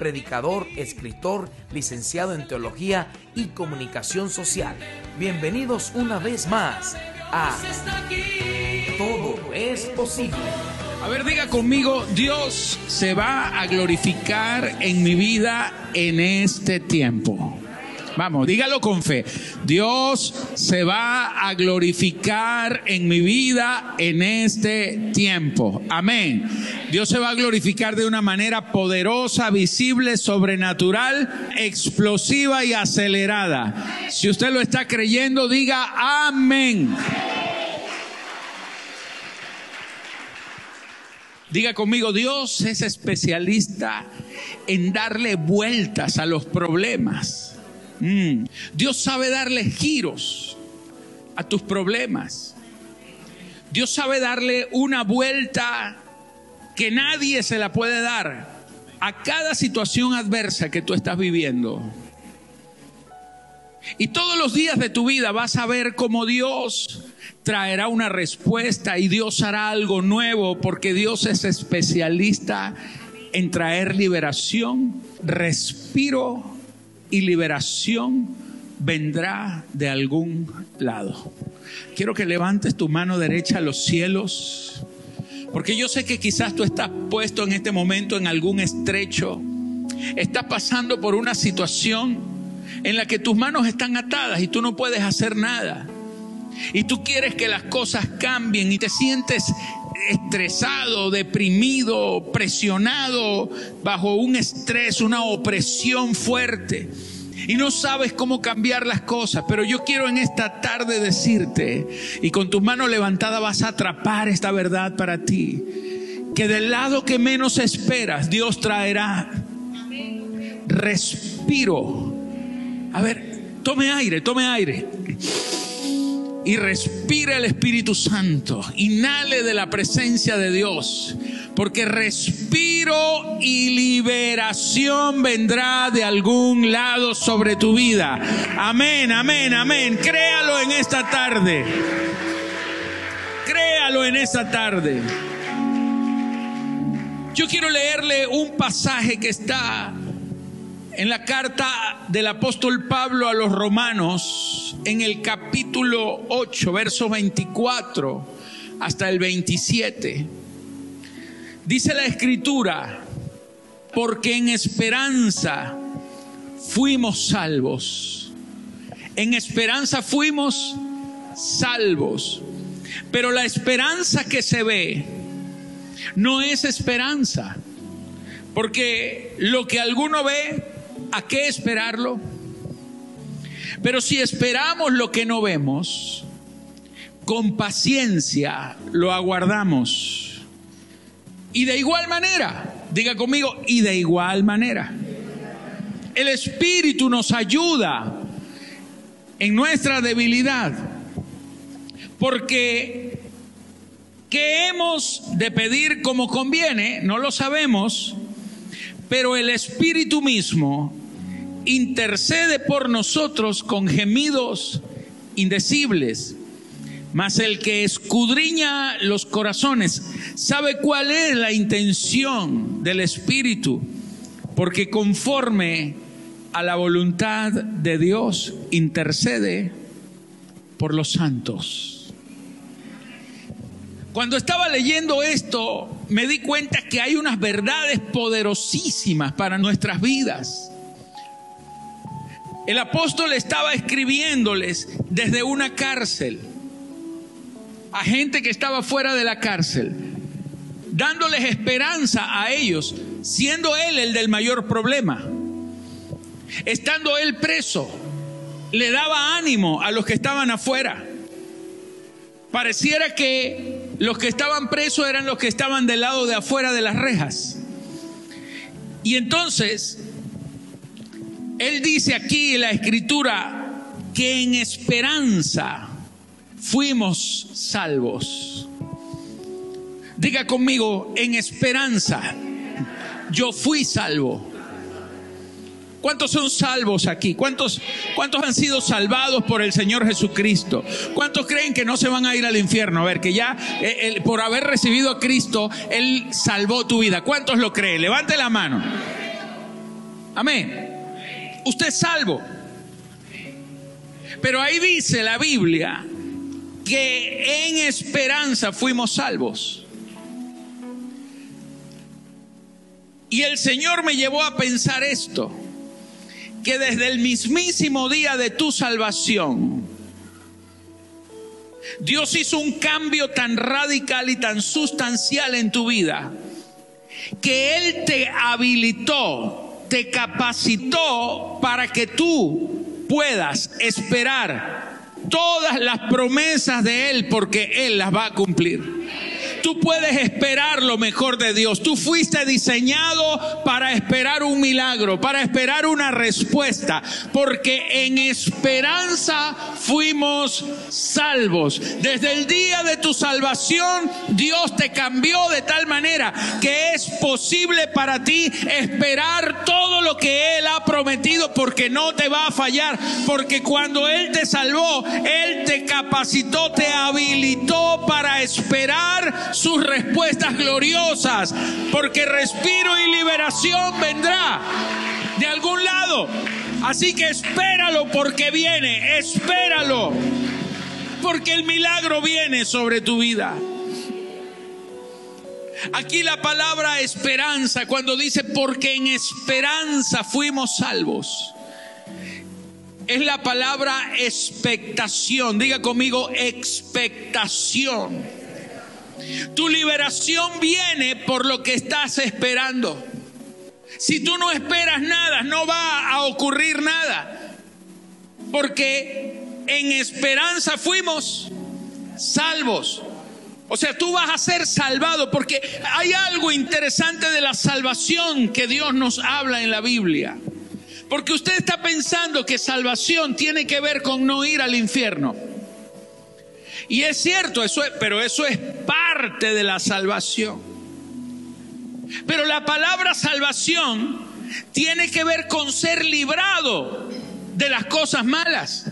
predicador, escritor, licenciado en teología y comunicación social. Bienvenidos una vez más a Todo es posible. A ver, diga conmigo, Dios se va a glorificar en mi vida en este tiempo. Vamos, dígalo con fe. Dios se va a glorificar en mi vida en este tiempo. Amén. Dios se va a glorificar de una manera poderosa, visible, sobrenatural, explosiva y acelerada. Si usted lo está creyendo, diga amén. Diga conmigo, Dios es especialista en darle vueltas a los problemas. Mm. Dios sabe darle giros a tus problemas. Dios sabe darle una vuelta que nadie se la puede dar a cada situación adversa que tú estás viviendo. Y todos los días de tu vida vas a ver cómo Dios traerá una respuesta y Dios hará algo nuevo porque Dios es especialista en traer liberación, respiro y liberación vendrá de algún lado. Quiero que levantes tu mano derecha a los cielos, porque yo sé que quizás tú estás puesto en este momento en algún estrecho, estás pasando por una situación en la que tus manos están atadas y tú no puedes hacer nada. Y tú quieres que las cosas cambien y te sientes estresado, deprimido, presionado bajo un estrés, una opresión fuerte. Y no sabes cómo cambiar las cosas, pero yo quiero en esta tarde decirte, y con tus manos levantadas vas a atrapar esta verdad para ti, que del lado que menos esperas, Dios traerá respiro. A ver, tome aire, tome aire y respire el Espíritu Santo. Inhale de la presencia de Dios. Porque respiro y liberación vendrá de algún lado sobre tu vida. Amén, amén, amén. Créalo en esta tarde. Créalo en esta tarde. Yo quiero leerle un pasaje que está en la carta del apóstol Pablo a los romanos, en el capítulo 8, verso 24 hasta el 27, dice la escritura, porque en esperanza fuimos salvos. En esperanza fuimos salvos. Pero la esperanza que se ve no es esperanza. Porque lo que alguno ve ¿a qué esperarlo? Pero si esperamos lo que no vemos, con paciencia lo aguardamos. Y de igual manera, diga conmigo, y de igual manera. El Espíritu nos ayuda en nuestra debilidad. Porque ¿qué hemos de pedir como conviene? No lo sabemos, pero el Espíritu mismo intercede por nosotros con gemidos indecibles. Mas el que escudriña los corazones sabe cuál es la intención del Espíritu, porque conforme a la voluntad de Dios intercede por los santos. Cuando estaba leyendo esto, me di cuenta que hay unas verdades poderosísimas para nuestras vidas. El apóstol estaba escribiéndoles desde una cárcel a gente que estaba fuera de la cárcel, dándoles esperanza a ellos, siendo él el del mayor problema. Estando él preso, le daba ánimo a los que estaban afuera. Pareciera que los que estaban presos eran los que estaban del lado de afuera de las rejas. Y entonces él dice aquí en la escritura que en esperanza fuimos salvos. Diga conmigo, en esperanza yo fui salvo. ¿Cuántos son salvos aquí? ¿Cuántos, ¿Cuántos han sido salvados por el Señor Jesucristo? ¿Cuántos creen que no se van a ir al infierno? A ver, que ya eh, por haber recibido a Cristo, Él salvó tu vida. ¿Cuántos lo creen? Levante la mano. Amén. Usted es salvo. Pero ahí dice la Biblia que en esperanza fuimos salvos. Y el Señor me llevó a pensar esto que desde el mismísimo día de tu salvación, Dios hizo un cambio tan radical y tan sustancial en tu vida, que Él te habilitó, te capacitó para que tú puedas esperar todas las promesas de Él, porque Él las va a cumplir. Tú puedes esperar lo mejor de Dios. Tú fuiste diseñado para esperar un milagro, para esperar una respuesta, porque en esperanza fuimos salvos. Desde el día de tu salvación, Dios te cambió de tal manera que es posible para ti esperar todo lo que Él ha prometido, porque no te va a fallar, porque cuando Él te salvó, Él te capacitó, te habilitó para esperar sus respuestas gloriosas, porque respiro y liberación vendrá de algún lado. Así que espéralo porque viene, espéralo, porque el milagro viene sobre tu vida. Aquí la palabra esperanza, cuando dice porque en esperanza fuimos salvos, es la palabra expectación. Diga conmigo, expectación. Tu liberación viene por lo que estás esperando. Si tú no esperas nada, no va a ocurrir nada. Porque en esperanza fuimos salvos. O sea, tú vas a ser salvado porque hay algo interesante de la salvación que Dios nos habla en la Biblia. Porque usted está pensando que salvación tiene que ver con no ir al infierno. Y es cierto, eso pero eso es parte de la salvación. Pero la palabra salvación tiene que ver con ser librado de las cosas malas,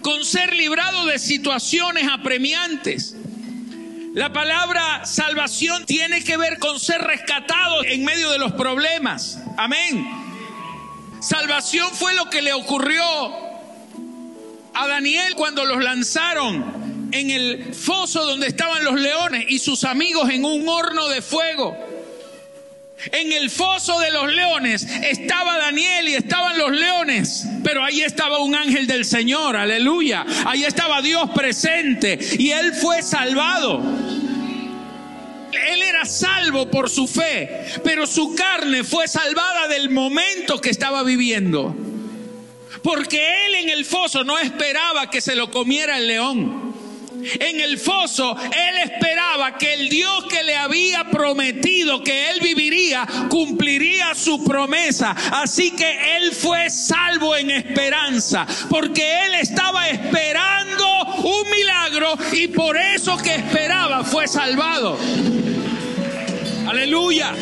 con ser librado de situaciones apremiantes. La palabra salvación tiene que ver con ser rescatado en medio de los problemas. Amén. Salvación fue lo que le ocurrió a Daniel cuando los lanzaron en el foso donde estaban los leones y sus amigos en un horno de fuego. En el foso de los leones estaba Daniel y estaban los leones, pero ahí estaba un ángel del Señor, aleluya. Ahí estaba Dios presente y él fue salvado. Él era salvo por su fe, pero su carne fue salvada del momento que estaba viviendo. Porque él en el foso no esperaba que se lo comiera el león en el foso, él esperaba que el Dios que le había prometido que él viviría, cumpliría su promesa. Así que él fue salvo en esperanza, porque él estaba esperando un milagro y por eso que esperaba fue salvado. Aleluya.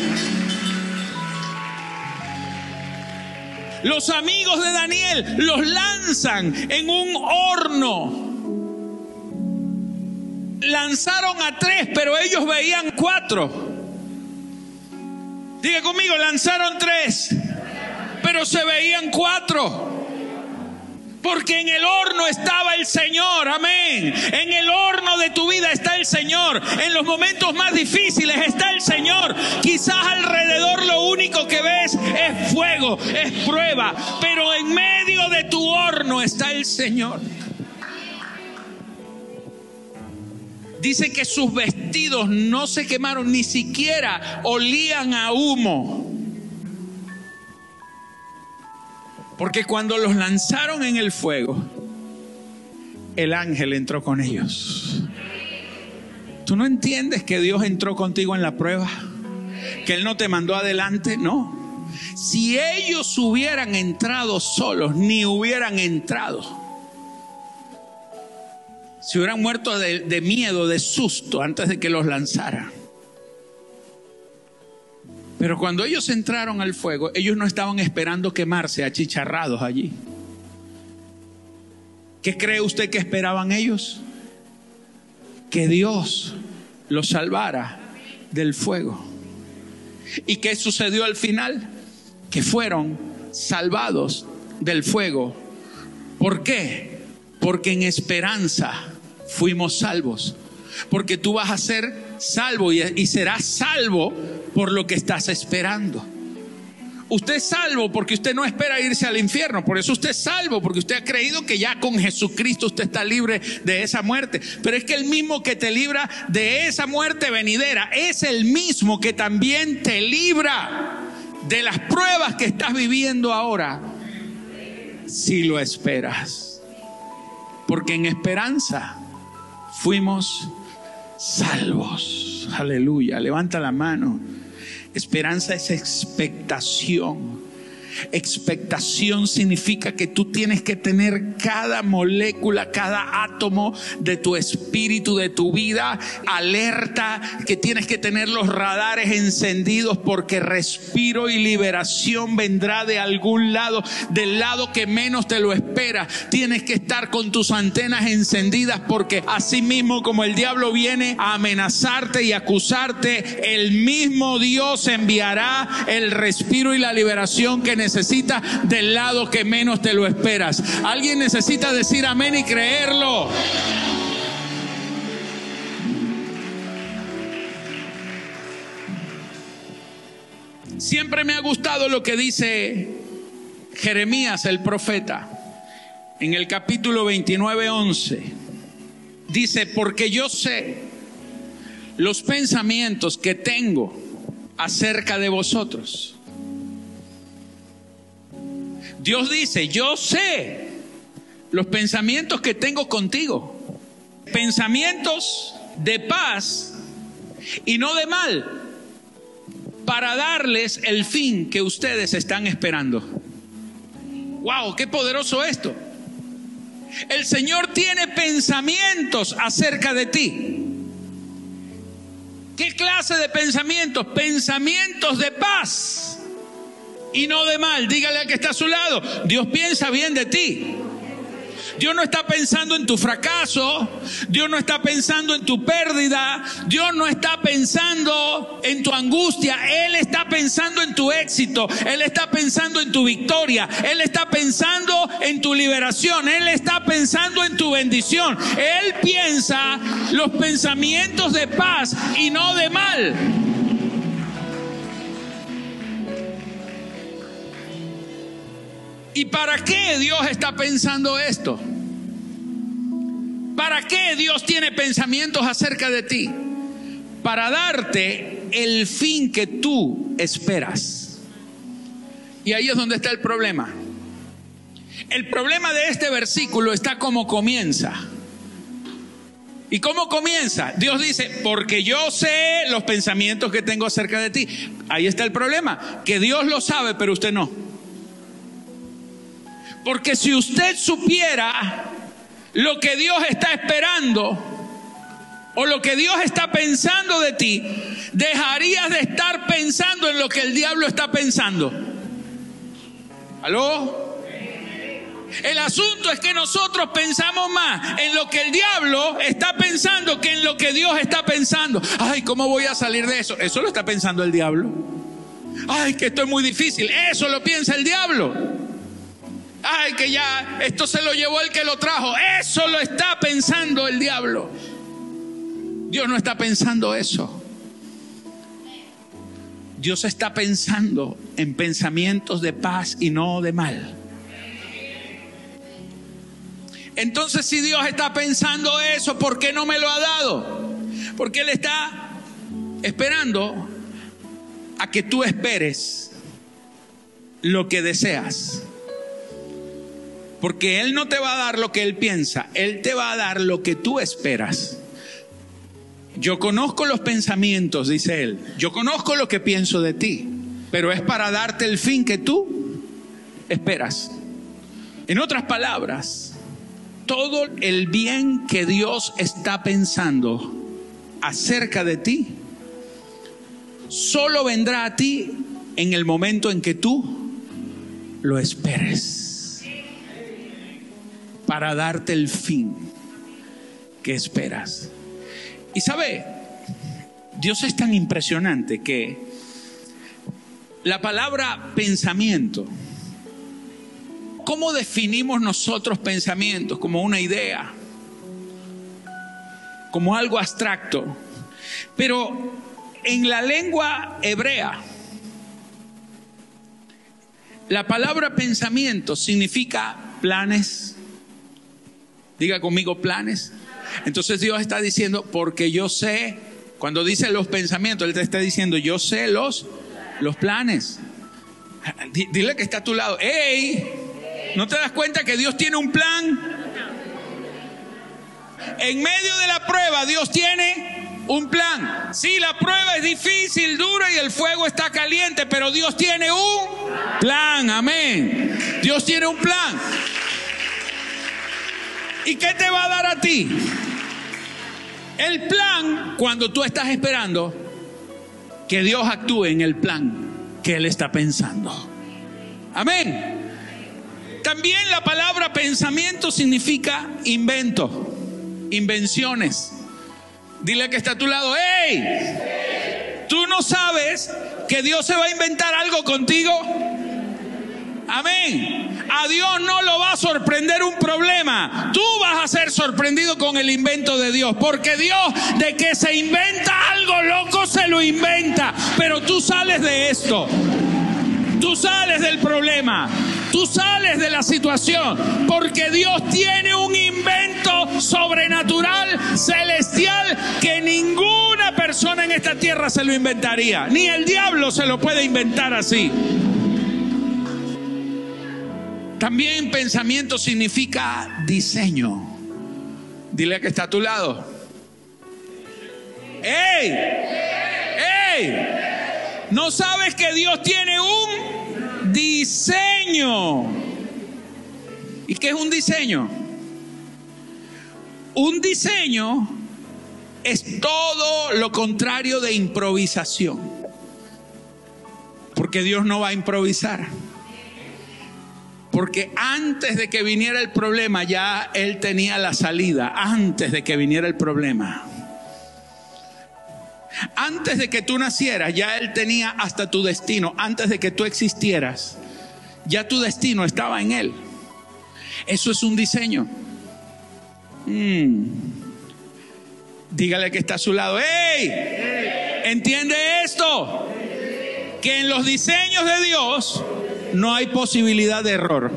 Los amigos de Daniel los lanzan en un horno lanzaron a tres, pero ellos veían cuatro. Diga conmigo, lanzaron tres, pero se veían cuatro. Porque en el horno estaba el Señor, amén. En el horno de tu vida está el Señor. En los momentos más difíciles está el Señor. Quizás alrededor lo único que ves es fuego, es prueba. Pero en medio de tu horno está el Señor. Dice que sus vestidos no se quemaron, ni siquiera olían a humo. Porque cuando los lanzaron en el fuego, el ángel entró con ellos. ¿Tú no entiendes que Dios entró contigo en la prueba? Que Él no te mandó adelante, no. Si ellos hubieran entrado solos, ni hubieran entrado. Se hubieran muerto de, miedo, de susto, antes de que los lanzara. Pero cuando ellos entraron al fuego, ellos no estaban esperando quemarse achicharrados allí. ¿Qué cree usted que esperaban ellos? Que Dios los salvara del fuego. ¿Y qué sucedió al final? Que fueron salvados del fuego. ¿Por qué? Porque en esperanza fuimos salvos. Porque tú vas a ser salvo y, serás salvo por lo que estás esperando. Usted es salvo porque usted no espera irse al infierno. Por eso usted es salvo, porque usted ha creído que ya con Jesucristo usted está libre de esa muerte. Pero es que el mismo que te libra de esa muerte venidera es el mismo que también te libra de las pruebas que estás viviendo ahora. Si lo esperas. Porque en esperanza fuimos salvos. Aleluya. Levanta la mano. Esperanza es expectación. Expectación significa que tú tienes que tener cada molécula, cada átomo de tu espíritu, de tu vida, alerta, que tienes que tener los radares encendidos porque respiro y liberación vendrá de algún lado, del lado que menos te lo espera. Tienes que estar con tus antenas encendidas porque así mismo como el diablo viene a amenazarte y acusarte, el mismo Dios enviará el respiro y la liberación que necesitas necesita del lado que menos te lo esperas. Alguien necesita decir amén y creerlo. Siempre me ha gustado lo que dice Jeremías el profeta en el capítulo 29, 11. Dice, porque yo sé los pensamientos que tengo acerca de vosotros Dios dice, yo sé los pensamientos que tengo contigo. Pensamientos de paz y no de mal, para darles el fin que ustedes están esperando. ¡Wow! ¡Qué poderoso esto! El Señor tiene pensamientos acerca de ti. ¿Qué clase de pensamientos? Pensamientos de paz y no de mal. Dígale al que está a su lado, Dios piensa bien de ti. Dios no está pensando en tu fracaso, Dios no está pensando en tu pérdida, Dios no está pensando en tu angustia, Él está pensando en tu éxito, Él está pensando en tu victoria, Él está pensando en tu liberación, Él está pensando en tu bendición, Él piensa los pensamientos de paz y no de mal. ¿Y para qué Dios está pensando esto? ¿Para qué Dios tiene pensamientos acerca de ti? Para darte el fin que tú esperas. Y ahí es donde está el problema. El problema de este versículo está como comienza. ¿Y cómo comienza? Dios dice, porque yo sé los pensamientos que tengo acerca de ti. Ahí está el problema, que Dios lo sabe, pero usted no. Porque si usted supiera lo que Dios está esperando o lo que Dios está pensando de ti, dejarías de estar pensando en lo que el diablo está pensando. ¿Aló? El asunto es que nosotros pensamos más en lo que el diablo está pensando que en lo que Dios está pensando. Ay, ¿cómo voy a salir de eso? Eso lo está pensando el diablo. Ay, que esto es muy difícil. Eso lo piensa el diablo ay, que ya esto se lo llevó el que lo trajo. Eso lo está pensando el diablo. Dios no está pensando eso. Dios está pensando en pensamientos de paz y no de mal. Entonces si Dios está pensando eso, ¿por qué no me lo ha dado? Porque Él está esperando a que tú esperes lo que deseas. Porque Él no te va a dar lo que Él piensa, Él te va a dar lo que tú esperas. Yo conozco los pensamientos, dice Él, yo conozco lo que pienso de ti, pero es para darte el fin que tú esperas. En otras palabras, todo el bien que Dios está pensando acerca de ti, solo vendrá a ti en el momento en que tú lo esperes para darte el fin que esperas. Y sabe, Dios es tan impresionante que la palabra pensamiento, ¿cómo definimos nosotros pensamientos? Como una idea, como algo abstracto. Pero en la lengua hebrea, la palabra pensamiento significa planes. Diga conmigo planes. Entonces Dios está diciendo, porque yo sé, cuando dice los pensamientos, Él te está diciendo, yo sé los, los planes. Dile que está a tu lado, ¡Ey! ¿No te das cuenta que Dios tiene un plan? En medio de la prueba, Dios tiene un plan. Sí, la prueba es difícil, dura y el fuego está caliente, pero Dios tiene un plan. Amén. Dios tiene un plan. ¿Y qué te va a dar a ti? El plan cuando tú estás esperando que Dios actúe en el plan que Él está pensando. Amén. También la palabra pensamiento significa invento, invenciones. Dile que está a tu lado, hey, tú no sabes que Dios se va a inventar algo contigo. Amén. A Dios no lo va a sorprender un problema. Tú vas a ser sorprendido con el invento de Dios. Porque Dios de que se inventa algo loco se lo inventa. Pero tú sales de esto. Tú sales del problema. Tú sales de la situación. Porque Dios tiene un invento sobrenatural, celestial, que ninguna persona en esta tierra se lo inventaría. Ni el diablo se lo puede inventar así. También pensamiento significa diseño. Dile que está a tu lado. ¡Ey! ¡Ey! ¿No sabes que Dios tiene un diseño? ¿Y qué es un diseño? Un diseño es todo lo contrario de improvisación. Porque Dios no va a improvisar. Porque antes de que viniera el problema, ya Él tenía la salida, antes de que viniera el problema. Antes de que tú nacieras, ya Él tenía hasta tu destino. Antes de que tú existieras, ya tu destino estaba en Él. Eso es un diseño. Mm. Dígale que está a su lado. ¡Ey! ¿Entiende esto? Que en los diseños de Dios no hay posibilidad de error.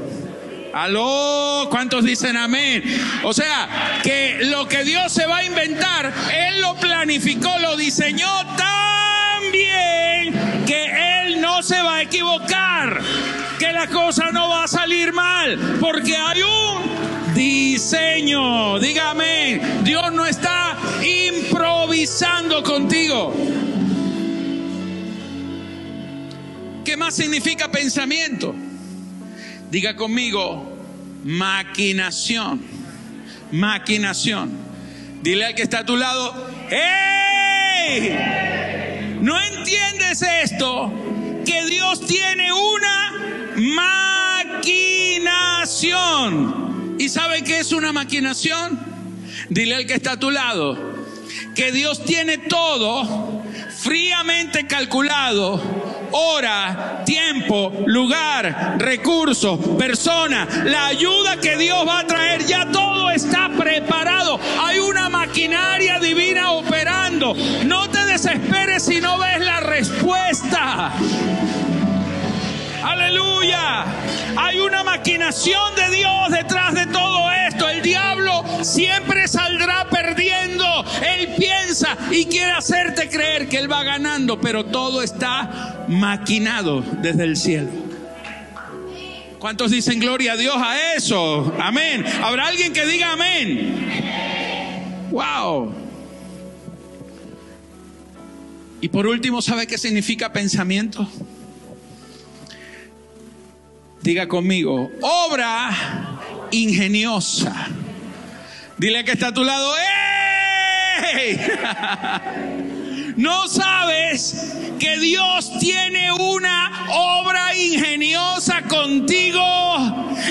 Aló, ¿cuántos dicen amén? O sea, que lo que Dios se va a inventar, Él lo planificó, lo diseñó tan bien que Él no se va a equivocar, que la cosa no va a salir mal, porque hay un diseño. Dígame, Dios no está improvisando contigo. ¿Qué más significa pensamiento? Diga conmigo, maquinación. Maquinación. Dile al que está a tu lado, ¡Ey! ¿No entiendes esto? Que Dios tiene una maquinación. ¿Y sabe qué es una maquinación? Dile al que está a tu lado, que Dios tiene todo fríamente calculado hora, tiempo, lugar, recursos, persona, la ayuda que Dios va a traer, ya todo está preparado. Hay una maquinaria divina operando. No te desesperes si no ves la respuesta. Aleluya. Hay una maquinación de Dios detrás de todo esto. El diablo siempre saldrá perdiendo. Él piensa y quiere hacerte creer que él va ganando, pero todo está maquinado desde el cielo. ¿Cuántos dicen gloria a Dios a eso? Amén. ¿Habrá alguien que diga amén? Wow. Y por último, ¿sabe qué significa pensamiento? Diga conmigo, obra ingeniosa. Dile que está a tu lado. ¡Ey! No sabes que Dios tiene una obra ingeniosa contigo,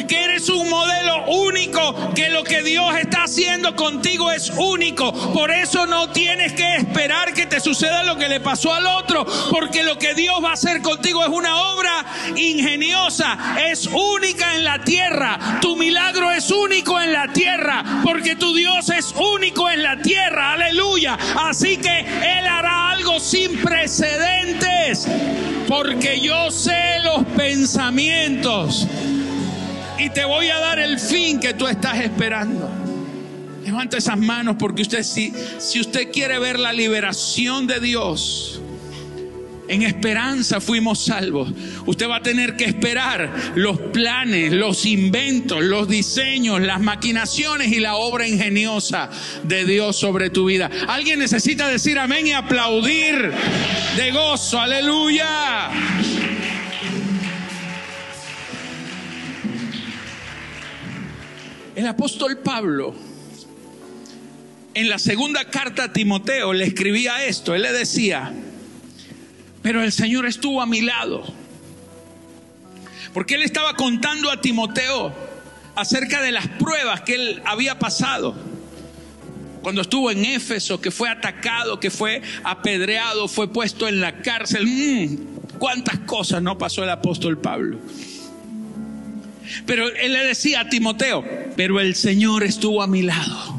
que eres un modelo único, que lo que Dios está haciendo contigo es único. Por eso no tienes que esperar que te suceda lo que le pasó al otro, porque lo que Dios va a hacer contigo es una obra ingeniosa, es única en la tierra. Tu milagro es único en la tierra, porque tu Dios es único en la tierra. Aleluya. Así que Él hará algo sin precedentes, porque yo sé los pensamientos y te voy a dar el fin que tú estás esperando. Levanta esas manos porque usted si, si usted quiere ver la liberación de Dios, en esperanza fuimos salvos. Usted va a tener que esperar los planes, los inventos, los diseños, las maquinaciones y la obra ingeniosa de Dios sobre tu vida. Alguien necesita decir amén y aplaudir de gozo. Aleluya. El apóstol Pablo en la segunda carta a Timoteo le escribía esto. Él le decía, pero el Señor estuvo a mi lado. Porque él estaba contando a Timoteo acerca de las pruebas que él había pasado. Cuando estuvo en Éfeso, que fue atacado, que fue apedreado, fue puesto en la cárcel. Mm, ¿Cuántas cosas no pasó el apóstol Pablo? Pero él le decía a Timoteo, pero el Señor estuvo a mi lado.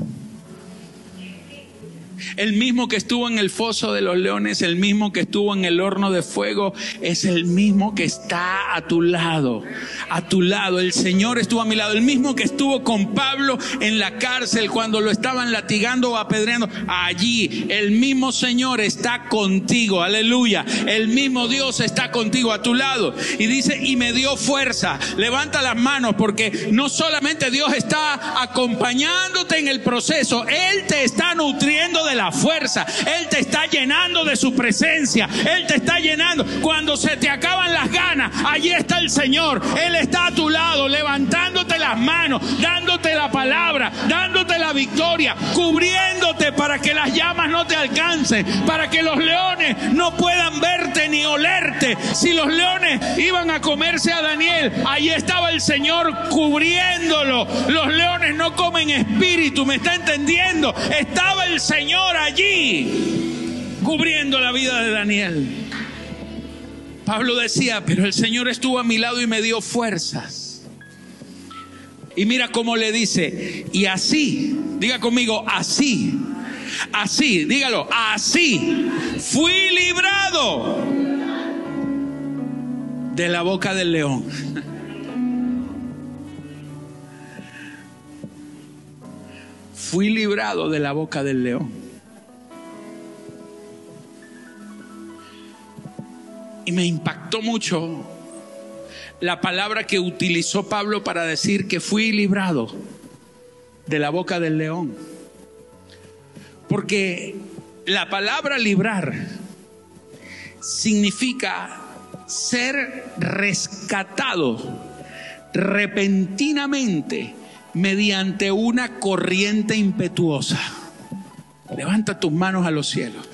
El mismo que estuvo en el foso de los leones, el mismo que estuvo en el horno de fuego, es el mismo que está a tu lado. A tu lado. El Señor estuvo a mi lado. El mismo que estuvo con Pablo en la cárcel cuando lo estaban latigando o apedreando. Allí el mismo Señor está contigo. Aleluya. El mismo Dios está contigo a tu lado. Y dice, y me dio fuerza. Levanta las manos porque no solamente Dios está acompañándote en el proceso, Él te está nutriendo de la fuerza. Él te está llenando de su presencia. Él te está llenando. Cuando se te acaban las ganas, allí está el Señor. Él está a tu lado, levantándote las manos, dándote la palabra, dándote la victoria, cubriéndote para que las llamas no te alcancen, para que los leones no puedan verte ni olerte. Si los leones iban a comerse a Daniel, allí estaba el Señor cubriéndolo. Los leones no comen espíritu, ¿me está entendiendo? Estaba el Señor allí cubriendo la vida de Daniel. Pablo decía, pero el Señor estuvo a mi lado y me dio fuerzas. Y mira cómo le dice, y así, diga conmigo, así, así, dígalo, así, fui librado de la boca del león. Fui librado de la boca del león. Y me impactó mucho la palabra que utilizó Pablo para decir que fui librado de la boca del león. Porque la palabra librar significa ser rescatado repentinamente mediante una corriente impetuosa. Levanta tus manos a los cielos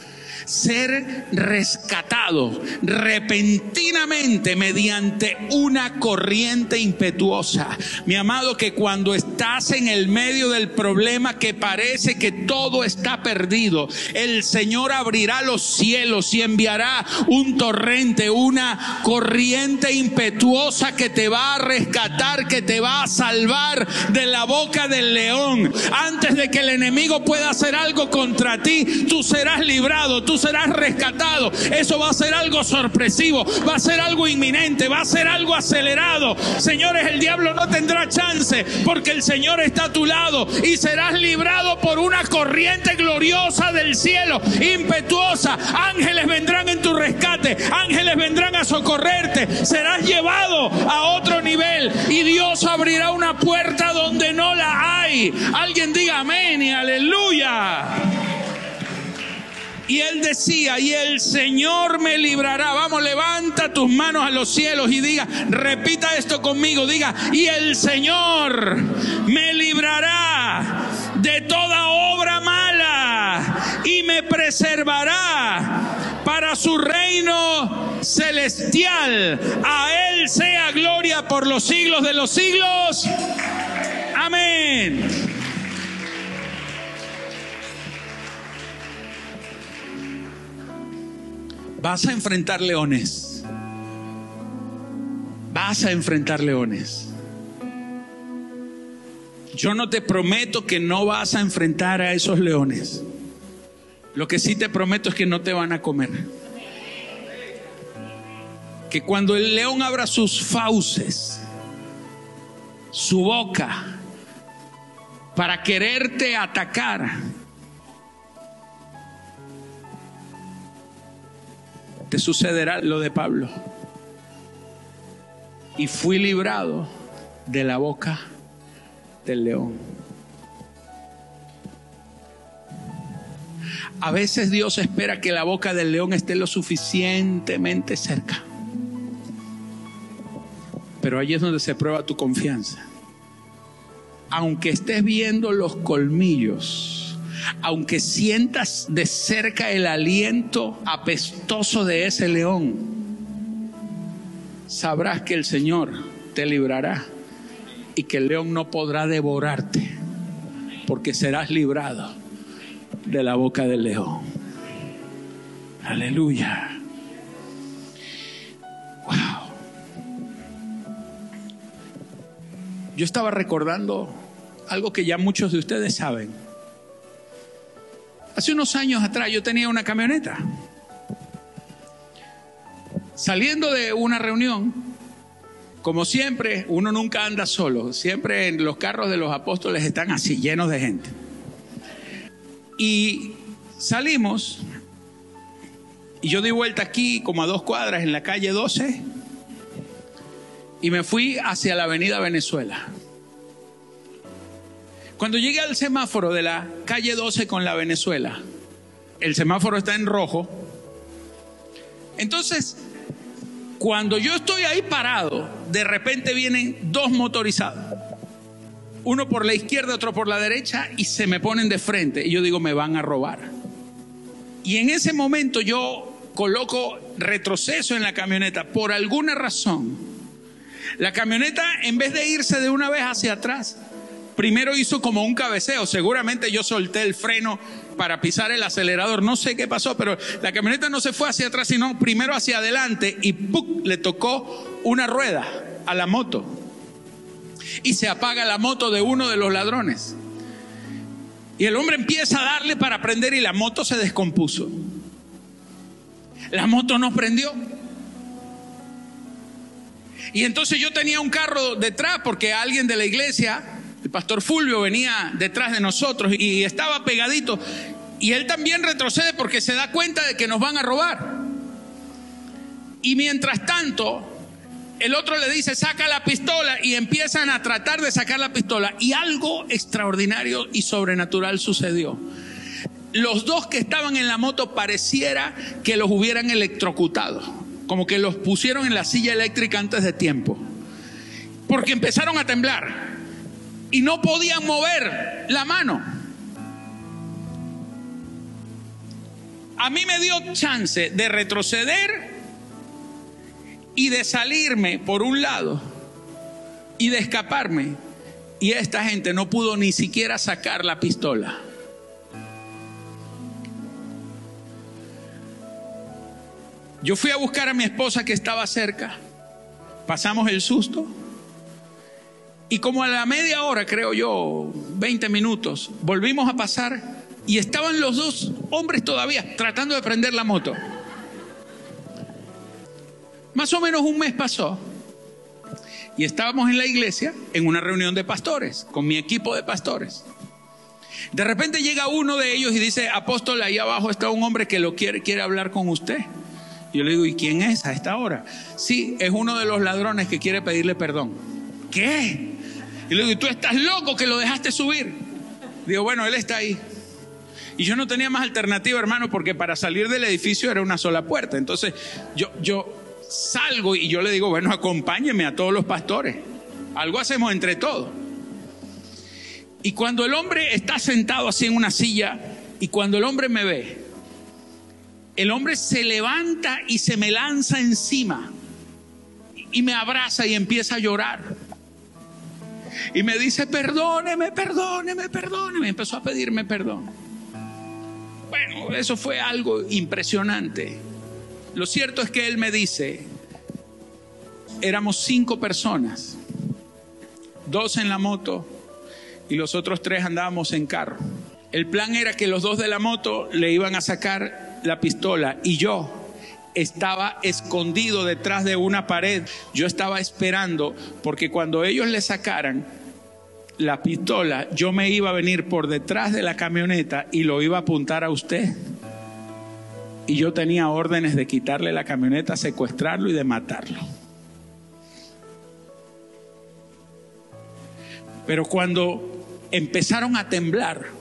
ser rescatado repentinamente mediante una corriente impetuosa. Mi amado, que cuando estás en el medio del problema que parece que todo está perdido, el Señor abrirá los cielos y enviará un torrente, una corriente impetuosa que te va a rescatar, que te va a salvar de la boca del león. Antes de que el enemigo pueda hacer algo contra ti, tú serás librado, tú serás rescatado. Eso va a ser algo sorpresivo, va a ser algo inminente, va a ser algo acelerado. Señores, el diablo no tendrá chance porque el Señor está a tu lado y serás librado por una corriente gloriosa del cielo, impetuosa. Ángeles vendrán en tu rescate, ángeles vendrán a socorrerte. Serás llevado a otro nivel y Dios abrirá una puerta donde no la hay. Alguien diga amén y aleluya. Y él decía, y el Señor me librará. Vamos, levanta tus manos a los cielos y diga, repita esto conmigo, diga, y el Señor me librará de toda obra mala y me preservará para su reino celestial. A Él sea gloria por los siglos de los siglos. Amén. Vas a enfrentar leones. Vas a enfrentar leones. Yo no te prometo que no vas a enfrentar a esos leones. Lo que sí te prometo es que no te van a comer. Que cuando el león abra sus fauces, su boca, para quererte atacar, sucederá lo de Pablo. Y fui librado de la boca del león. A veces Dios espera que la boca del león esté lo suficientemente cerca. Pero ahí es donde se prueba tu confianza. Aunque estés viendo los colmillos, aunque sientas de cerca el aliento apestoso de ese león, sabrás que el Señor te librará y que el león no podrá devorarte, porque serás librado de la boca del león. Aleluya. Wow. Yo estaba recordando algo que ya muchos de ustedes saben. Hace unos años atrás yo tenía una camioneta. Saliendo de una reunión, como siempre, uno nunca anda solo. Siempre en los carros de los apóstoles están así, llenos de gente. Y salimos, y yo di vuelta aquí, como a dos cuadras, en la calle 12, y me fui hacia la avenida Venezuela. Cuando llegué al semáforo de la calle 12 con la Venezuela, el semáforo está en rojo. Entonces, cuando yo estoy ahí parado, de repente vienen dos motorizados. Uno por la izquierda, otro por la derecha, y se me ponen de frente. Y yo digo, me van a robar. Y en ese momento yo coloco retroceso en la camioneta. Por alguna razón, la camioneta, en vez de irse de una vez hacia atrás, primero hizo como un cabeceo. Seguramente yo solté el freno para pisar el acelerador. No sé qué pasó, pero la camioneta no se fue hacia atrás, sino primero hacia adelante y ¡puc! le tocó una rueda a la moto. Y se apaga la moto de uno de los ladrones. Y el hombre empieza a darle para prender y la moto se descompuso. La moto no prendió. Y entonces yo tenía un carro detrás porque alguien de la iglesia el pastor Fulvio venía detrás de nosotros y estaba pegadito. Y él también retrocede porque se da cuenta de que nos van a robar. Y mientras tanto, el otro le dice, saca la pistola y empiezan a tratar de sacar la pistola. Y algo extraordinario y sobrenatural sucedió. Los dos que estaban en la moto pareciera que los hubieran electrocutado, como que los pusieron en la silla eléctrica antes de tiempo, porque empezaron a temblar y no podían mover la mano. A mí me dio chance de retroceder y de salirme por un lado y de escaparme. Y esta gente no pudo ni siquiera sacar la pistola. Yo fui a buscar a mi esposa que estaba cerca. Pasamos el susto. Y como a la media hora, creo yo, 20 minutos, volvimos a pasar y estaban los dos hombres todavía tratando de prender la moto. Más o menos un mes pasó y estábamos en la iglesia en una reunión de pastores, con mi equipo de pastores. De repente llega uno de ellos y dice, apóstol, ahí abajo está un hombre que lo quiere, quiere hablar con usted. Yo le digo, ¿y quién es a esta hora? Sí, es uno de los ladrones que quiere pedirle perdón. ¿Qué? Y le digo, ¿y tú estás loco que lo dejaste subir? Digo, bueno, él está ahí. Y yo no tenía más alternativa, hermano, porque para salir del edificio era una sola puerta. Entonces yo, yo salgo y yo le digo, bueno, acompáñeme a todos los pastores. Algo hacemos entre todos. Y cuando el hombre está sentado así en una silla y cuando el hombre me ve, el hombre se levanta y se me lanza encima y me abraza y empieza a llorar. Y me dice, perdóneme, perdóneme, perdóneme. Empezó a pedirme perdón. Bueno, eso fue algo impresionante. Lo cierto es que él me dice, éramos cinco personas, dos en la moto y los otros tres andábamos en carro. El plan era que los dos de la moto le iban a sacar la pistola y yo estaba escondido detrás de una pared. Yo estaba esperando porque cuando ellos le sacaran la pistola, yo me iba a venir por detrás de la camioneta y lo iba a apuntar a usted. Y yo tenía órdenes de quitarle la camioneta, secuestrarlo y de matarlo. Pero cuando empezaron a temblar,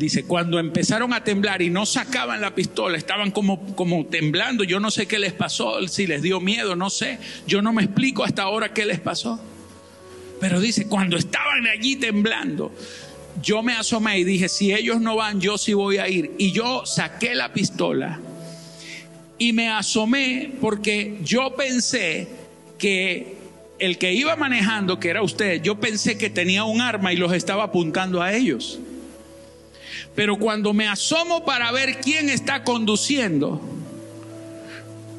dice, cuando empezaron a temblar y no sacaban la pistola, estaban como, como temblando, yo no sé qué les pasó, si les dio miedo, no sé, yo no me explico hasta ahora qué les pasó. Pero dice, cuando estaban allí temblando, yo me asomé y dije, si ellos no van, yo sí voy a ir. Y yo saqué la pistola y me asomé porque yo pensé que el que iba manejando, que era usted, yo pensé que tenía un arma y los estaba apuntando a ellos. Pero cuando me asomo para ver quién está conduciendo,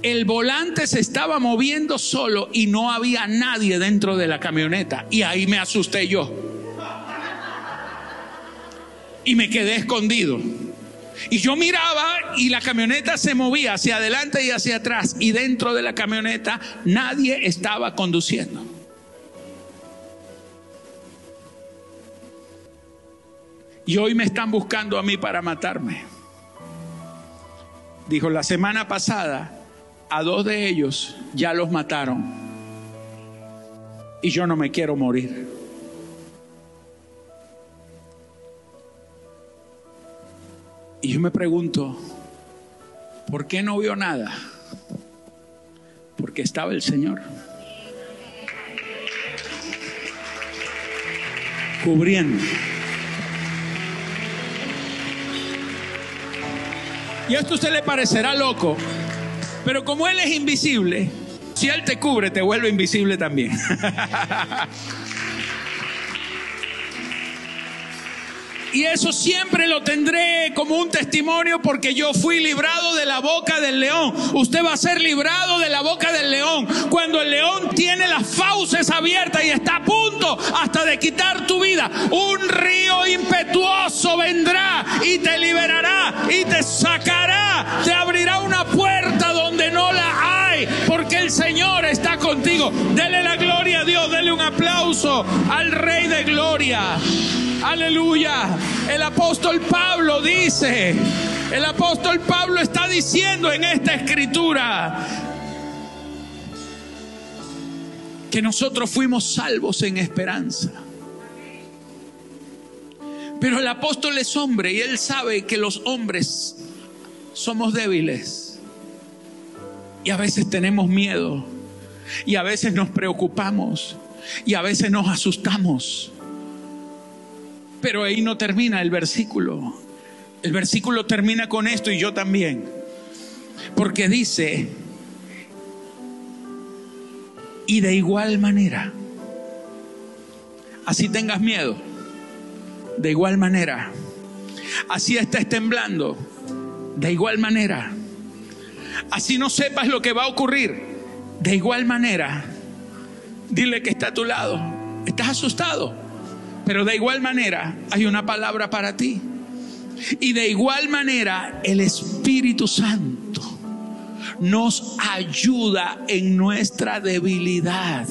el volante se estaba moviendo solo y no había nadie dentro de la camioneta. Y ahí me asusté yo. Y me quedé escondido. Y yo miraba y la camioneta se movía hacia adelante y hacia atrás. Y dentro de la camioneta nadie estaba conduciendo. Y hoy me están buscando a mí para matarme. Dijo, la semana pasada a dos de ellos ya los mataron. Y yo no me quiero morir. Y yo me pregunto, ¿por qué no vio nada? Porque estaba el Señor. Cubriendo. Y esto a usted le parecerá loco, pero como Él es invisible, si Él te cubre, te vuelve invisible también. Y eso siempre lo tendré como un testimonio porque yo fui librado de la boca del león. Usted va a ser librado de la boca del león. Cuando el león tiene las fauces abiertas y está a punto hasta de quitar tu vida, un río impetuoso vendrá y te liberará y te sacará, te abrirá una puerta donde no la hay porque el Señor está contigo. Dele la gloria a Dios, dele un aplauso al Rey de Gloria. Aleluya. El apóstol Pablo dice, el apóstol Pablo está diciendo en esta escritura que nosotros fuimos salvos en esperanza. Pero el apóstol es hombre y él sabe que los hombres somos débiles. Y a veces tenemos miedo. Y a veces nos preocupamos. Y a veces nos asustamos. Pero ahí no termina el versículo. El versículo termina con esto y yo también. Porque dice, y de igual manera, así tengas miedo, de igual manera, así estés temblando, de igual manera, así no sepas lo que va a ocurrir, de igual manera, dile que está a tu lado, estás asustado, pero de igual manera hay una palabra para ti. Y de igual manera el Espíritu Santo nos ayuda en nuestra debilidad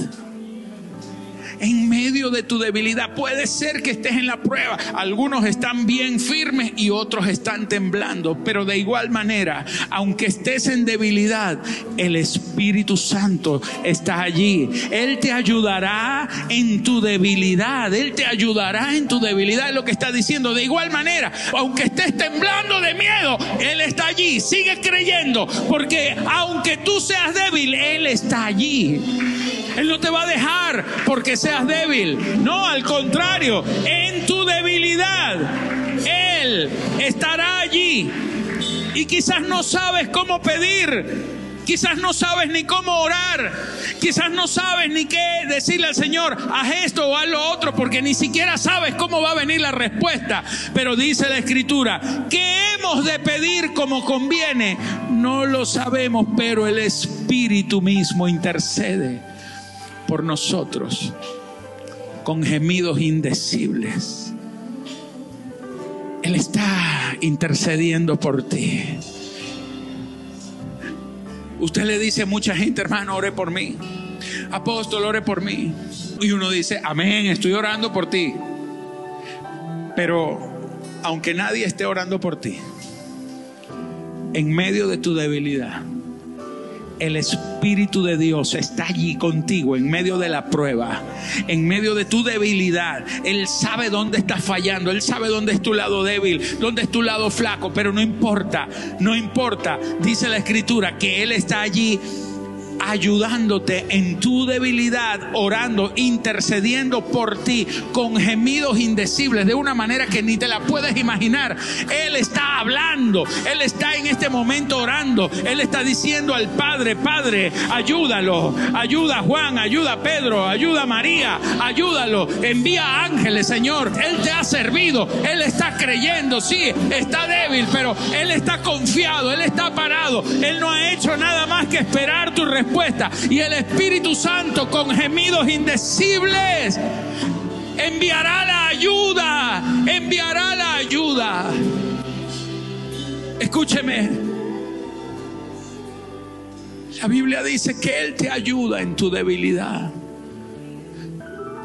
en medio de tu debilidad. Puede ser que estés en la prueba. Algunos están bien firmes y otros están temblando. Pero de igual manera, aunque estés en debilidad, el Espíritu Santo está allí. Él te ayudará en tu debilidad. Él te ayudará en tu debilidad. Es lo que está diciendo. De igual manera, aunque estés temblando de miedo, Él está allí. Sigue creyendo. Porque aunque tú seas débil, Él está allí. Él no te va a dejar porque seas débil. No, al contrario, en tu debilidad, Él estará allí. Y quizás no sabes cómo pedir, Quizás no sabes ni cómo orar. Quizás no sabes ni qué decirle al Señor, haz esto o haz lo otro, porque ni siquiera sabes cómo va a venir la respuesta. Pero dice la Escritura, que hemos de pedir como conviene? No lo sabemos, pero el Espíritu mismo intercede por nosotros con gemidos indecibles. Él está intercediendo por ti. Usted le dice a mucha gente, hermano, ore por mí. Apóstol, ore por mí. Y uno dice, amén, estoy orando por ti. Pero aunque nadie esté orando por ti, en medio de tu debilidad, el Espíritu de Dios está allí contigo en medio de la prueba, en medio de tu debilidad. Él sabe dónde estás fallando, Él sabe dónde es tu lado débil, dónde es tu lado flaco, pero no importa, no importa. Dice la Escritura que Él está allí ayudándote en tu debilidad, orando, intercediendo por ti con gemidos indecibles de una manera que ni te la puedes imaginar. Él está hablando, Él está en este momento orando, Él está diciendo al Padre, Padre, ayúdalo, ayuda a Juan, ayuda a Pedro, ayuda a María, ayúdalo, envía ángeles, Señor. Él te ha servido, Él está creyendo, sí, está débil, pero Él está confiado, Él está parado, Él no ha hecho nada más que esperar tu respuesta y el Espíritu Santo con gemidos indecibles enviará la ayuda, enviará la ayuda. Escúcheme. La Biblia dice que Él te ayuda en tu debilidad.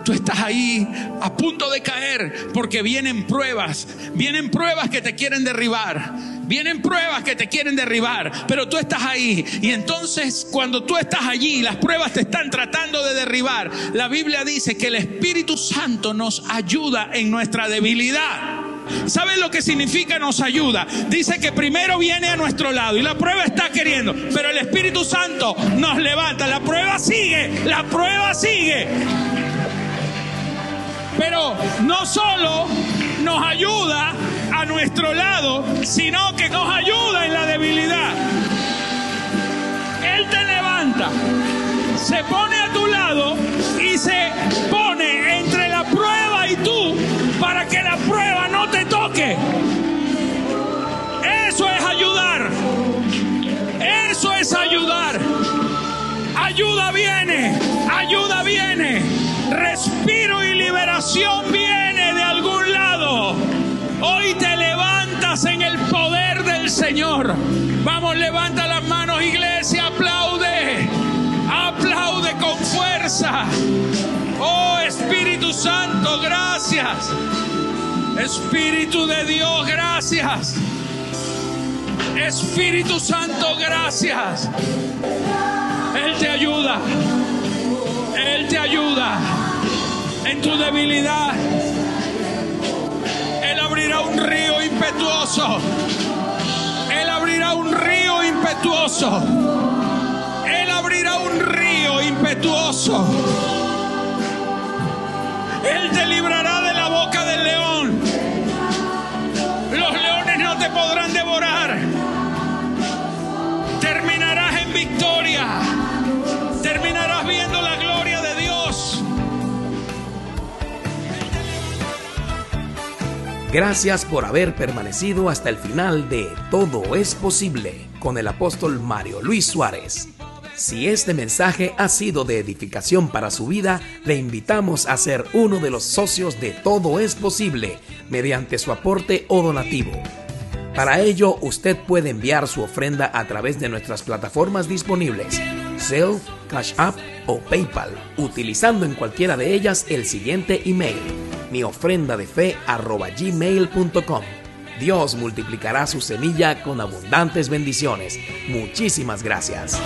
Tú estás ahí a punto de caer porque vienen pruebas, vienen pruebas que te quieren derribar, vienen pruebas que te quieren derribar, pero tú estás ahí. Y entonces cuando tú estás allí, las pruebas te están tratando de derribar. La Biblia dice que el Espíritu Santo nos ayuda en nuestra debilidad. ¿Saben lo que significa nos ayuda? Dice que primero viene a nuestro lado y la prueba está queriendo, pero el Espíritu Santo nos levanta. La prueba sigue, la prueba sigue. Pero no solo nos ayuda a nuestro lado, sino que nos ayuda en la debilidad. Él te levanta, se pone a tu lado y se pone entre la prueba y tú para que la prueba no te toque. Eso es ayudar. Eso es ayudar. Ayuda viene, ayuda. Respiro y liberación viene de algún lado. Hoy te levantas en el poder del Señor. Vamos, levanta las manos, iglesia, aplaude. Aplaude con fuerza. Oh Espíritu Santo, gracias. Espíritu de Dios, gracias. Espíritu Santo, gracias. Él te ayuda. Él te ayuda en tu debilidad. Él abrirá un río impetuoso. Él abrirá un río impetuoso. Él abrirá un río impetuoso. Él te librará de la boca del león. Los leones no te podrán devorar. Terminarás en victoria. Gracias por haber permanecido hasta el final de Todo es posible con el apóstol Mario Luis Suárez. Si este mensaje ha sido de edificación para su vida, le invitamos a ser uno de los socios de Todo es posible mediante su aporte o donativo. Para ello, usted puede enviar su ofrenda a través de nuestras plataformas disponibles, Zelle, Cash App o PayPal, utilizando en cualquiera de ellas el siguiente email, mi ofrenda de fe gmail.com. Dios multiplicará su semilla con abundantes bendiciones. Muchísimas gracias.